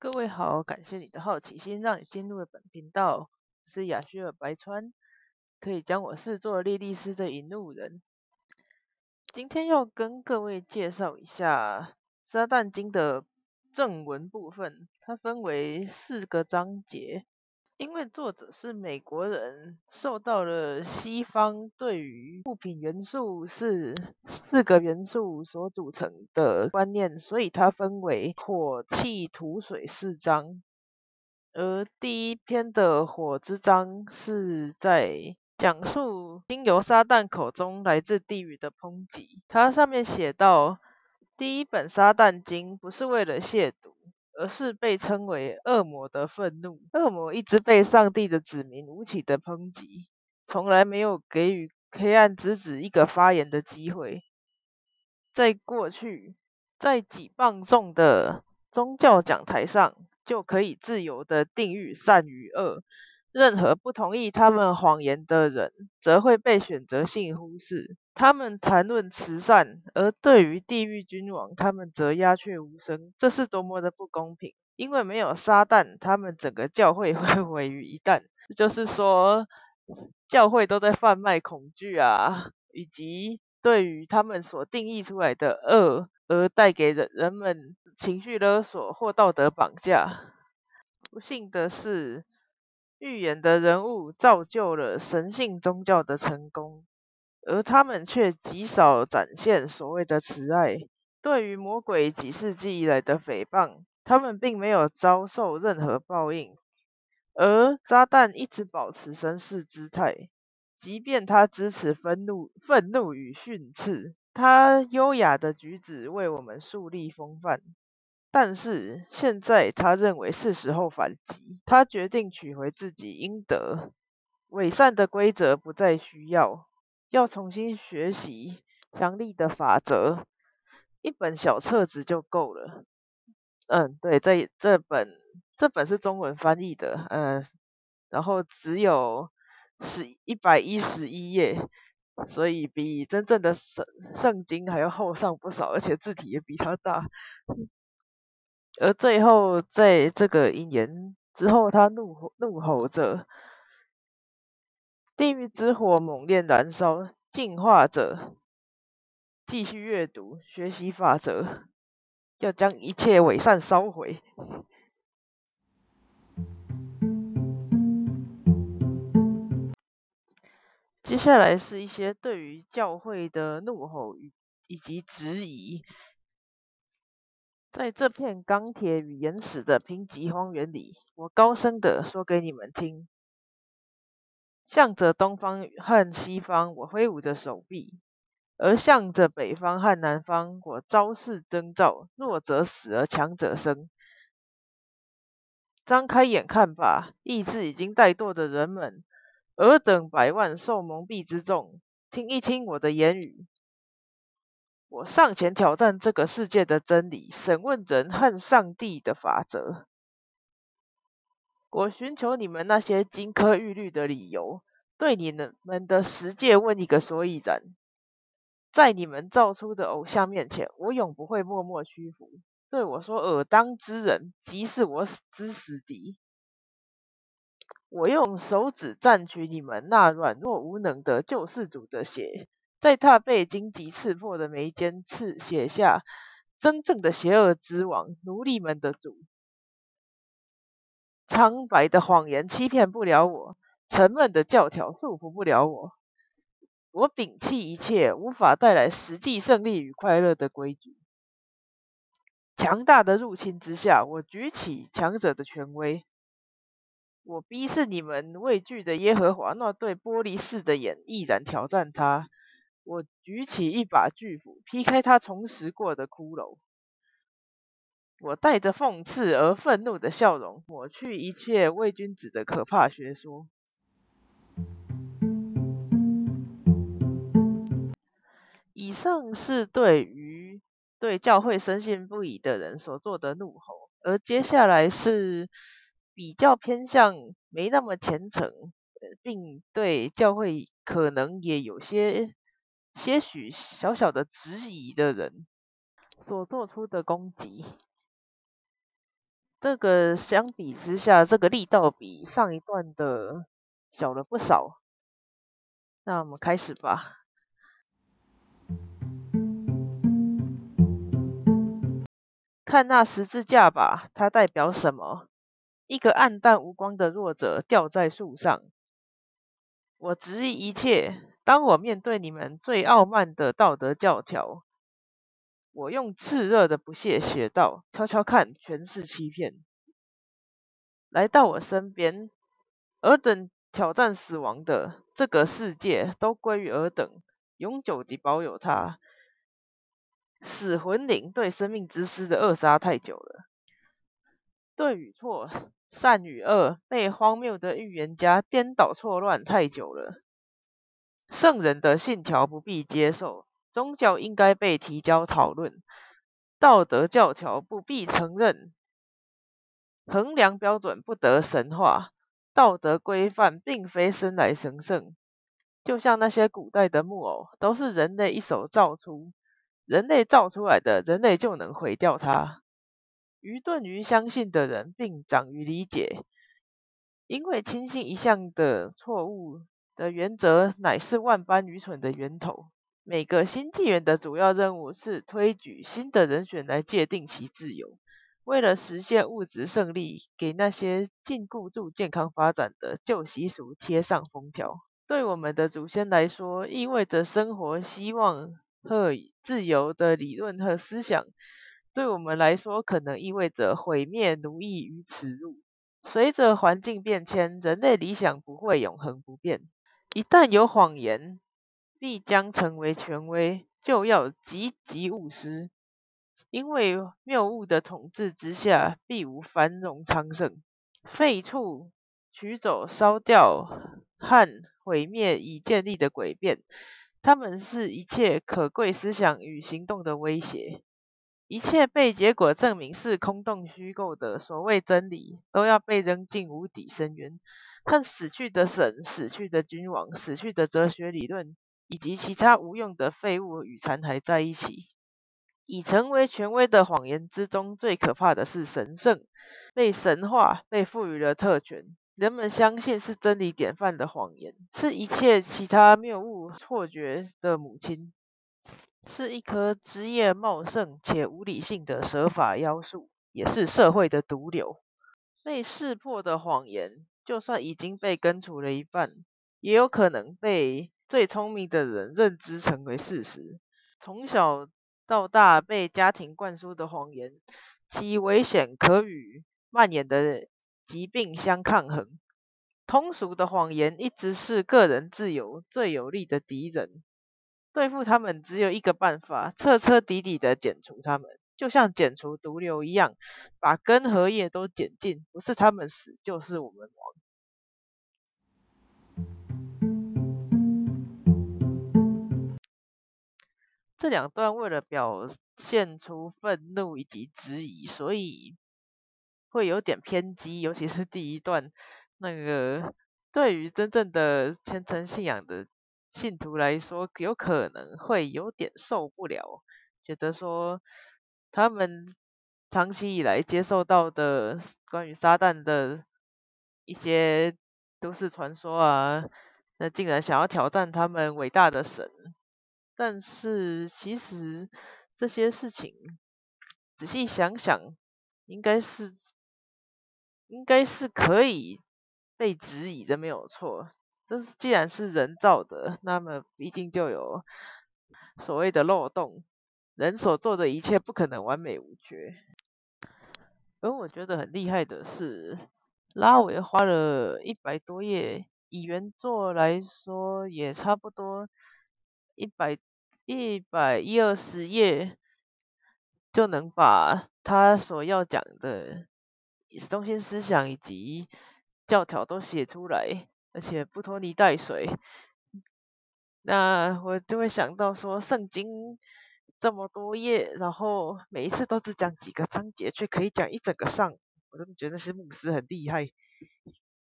各位好，感谢你的好奇心，让你进入了本频道。是雅虚尔白川，可以将我视作莉莉丝的引路人。今天要跟各位介绍一下《撒旦经》的正文部分，它分为四个章节。因为作者是美国人，受到了西方对于物品元素是四个元素所组成的观念，所以它分为火、气、土、水四章。而第一篇的火之章是在讲述经由撒旦口中来自地狱的抨击。它上面写到，第一本撒旦经不是为了亵渎。而是被称为恶魔的愤怒。恶魔一直被上帝的子民无情的抨击，从来没有给予黑暗之子一个发言的机会。在过去，在几磅重的宗教讲台上，就可以自由的定义善与恶。任何不同意他们谎言的人，则会被选择性忽视。他们谈论慈善，而对于地狱君王，他们则鸦雀无声。这是多么的不公平！因为没有撒旦，他们整个教会 会毁于一旦。就是说，教会都在贩卖恐惧啊，以及对于他们所定义出来的恶，而带给人人们情绪勒索或道德绑架。不幸的是。预言的人物造就了神性宗教的成功，而他们却极少展现所谓的慈爱。对于魔鬼几世纪以来的诽谤，他们并没有遭受任何报应。而撒旦一直保持绅士姿态，即便他支持愤怒、愤怒与训斥，他优雅的举止为我们树立风范。但是现在，他认为是时候反击。他决定取回自己应得。伪善的规则不再需要，要重新学习强力的法则。一本小册子就够了。嗯，对，这这本这本是中文翻译的，嗯，然后只有十一百一十一页，所以比真正的圣圣经还要厚上不少，而且字体也比它大。而最后，在这个一言之后，他怒吼怒吼着：“地狱之火猛烈燃烧，进化者继续阅读学习法则，要将一切伪善烧毁。”接下来是一些对于教会的怒吼与以及质疑。在这片钢铁与岩石的贫瘠荒原里，我高声地说给你们听：向着东方和西方，我挥舞着手臂；而向着北方和南方，我招式征兆。弱者死，而强者生。张开眼看吧，意志已经怠惰的人们，尔等百万受蒙蔽之众，听一听我的言语。我上前挑战这个世界的真理，审问人和上帝的法则。我寻求你们那些金科玉律的理由，对你们的十诫问一个所以然。在你们造出的偶像面前，我永不会默默屈服。对我说“尔当之人”，即是我之死敌。我用手指蘸取你们那软弱无能的救世主的血。在他被荆棘刺破的眉间，刺写下真正的邪恶之王，奴隶们的主。苍白的谎言欺骗不了我，沉闷的教条束缚不了我。我摒弃一切无法带来实际胜利与快乐的规矩。强大的入侵之下，我举起强者的权威。我逼视你们畏惧的耶和华那对玻璃似的眼，毅然挑战他。我举起一把巨斧，劈开他重拾过的骷髅。我带着讽刺而愤怒的笑容，抹去一切伪君子的可怕学说。以上是对于对教会深信不疑的人所做的怒吼，而接下来是比较偏向没那么虔诚，并对教会可能也有些。些许小小的质疑的人所做出的攻击。这个相比之下，这个力道比上一段的小了不少。那我们开始吧。看那十字架吧，它代表什么？一个暗淡无光的弱者吊在树上。我质疑一切。当我面对你们最傲慢的道德教条，我用炽热的不屑写道：“悄悄看，全是欺骗。”来到我身边，尔等挑战死亡的这个世界，都归于尔等，永久地保有它。死魂灵对生命之师的扼杀太久了，对与错，善与恶，被荒谬的预言家颠倒错乱太久了。圣人的信条不必接受，宗教应该被提交讨论，道德教条不必承认，衡量标准不得神化，道德规范并非生来神圣，就像那些古代的木偶，都是人类一手造出，人类造出来的，人类就能毁掉它。愚钝于相信的人，并长于理解，因为轻信一项的错误。的原则乃是万般愚蠢的源头。每个新纪元的主要任务是推举新的人选来界定其自由。为了实现物质胜利，给那些禁锢住健康发展的旧习俗贴上封条。对我们的祖先来说，意味着生活希望和自由的理论和思想；对我们来说，可能意味着毁灭奴役与耻辱。随着环境变迁，人类理想不会永恒不变。一旦有谎言，必将成为权威，就要积极务实，因为谬误的统治之下，必无繁荣昌盛。废黜、取走、烧掉和毁灭已建立的诡辩，他们是一切可贵思想与行动的威胁。一切被结果证明是空洞虚构的所谓真理，都要被扔进无底深渊。和死去的神、死去的君王、死去的哲学理论以及其他无用的废物与残骸在一起。已成为权威的谎言之中，最可怕的是神圣、被神化、被赋予了特权。人们相信是真理典范的谎言，是一切其他谬误、错觉的母亲，是一棵枝叶茂盛且无理性的蛇法妖术，也是社会的毒瘤。被识破的谎言。就算已经被根除了一半，也有可能被最聪明的人认知成为事实。从小到大被家庭灌输的谎言，其危险可与蔓延的疾病相抗衡。通俗的谎言一直是个人自由最有力的敌人。对付他们只有一个办法：彻彻底底的剪除他们。就像剪除毒瘤一样，把根和叶都剪尽，不是他们死，就是我们亡。这两段为了表现出愤怒以及质疑，所以会有点偏激，尤其是第一段，那个对于真正的虔诚信仰的信徒来说，有可能会有点受不了，觉得说。他们长期以来接受到的关于撒旦的一些都市传说啊，那竟然想要挑战他们伟大的神，但是其实这些事情仔细想想，应该是应该是可以被质疑的，没有错。这是既然是人造的，那么毕竟就有所谓的漏洞。人所做的一切不可能完美无缺，而我觉得很厉害的是，拉维花了一百多页，以原作来说也差不多一百一百一二十页，就能把他所要讲的中心思想以及教条都写出来，而且不拖泥带水。那我就会想到说，圣经。这么多页，然后每一次都只讲几个章节，却可以讲一整个上，我真的觉得是牧师很厉害。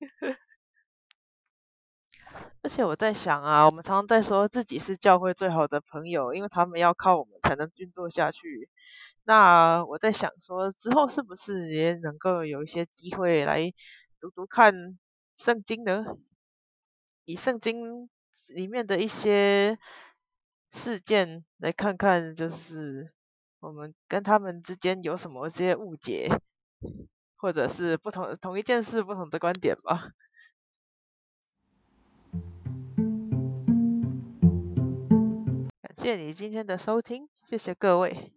而且我在想啊，我们常常在说自己是教会最好的朋友，因为他们要靠我们才能运作下去。那我在想说，之后是不是也能够有一些机会来读读看圣经呢？以圣经里面的一些事件来看看，就是我们跟他们之间有什么些误解，或者是不同同一件事不同的观点吧。感谢你今天的收听，谢谢各位。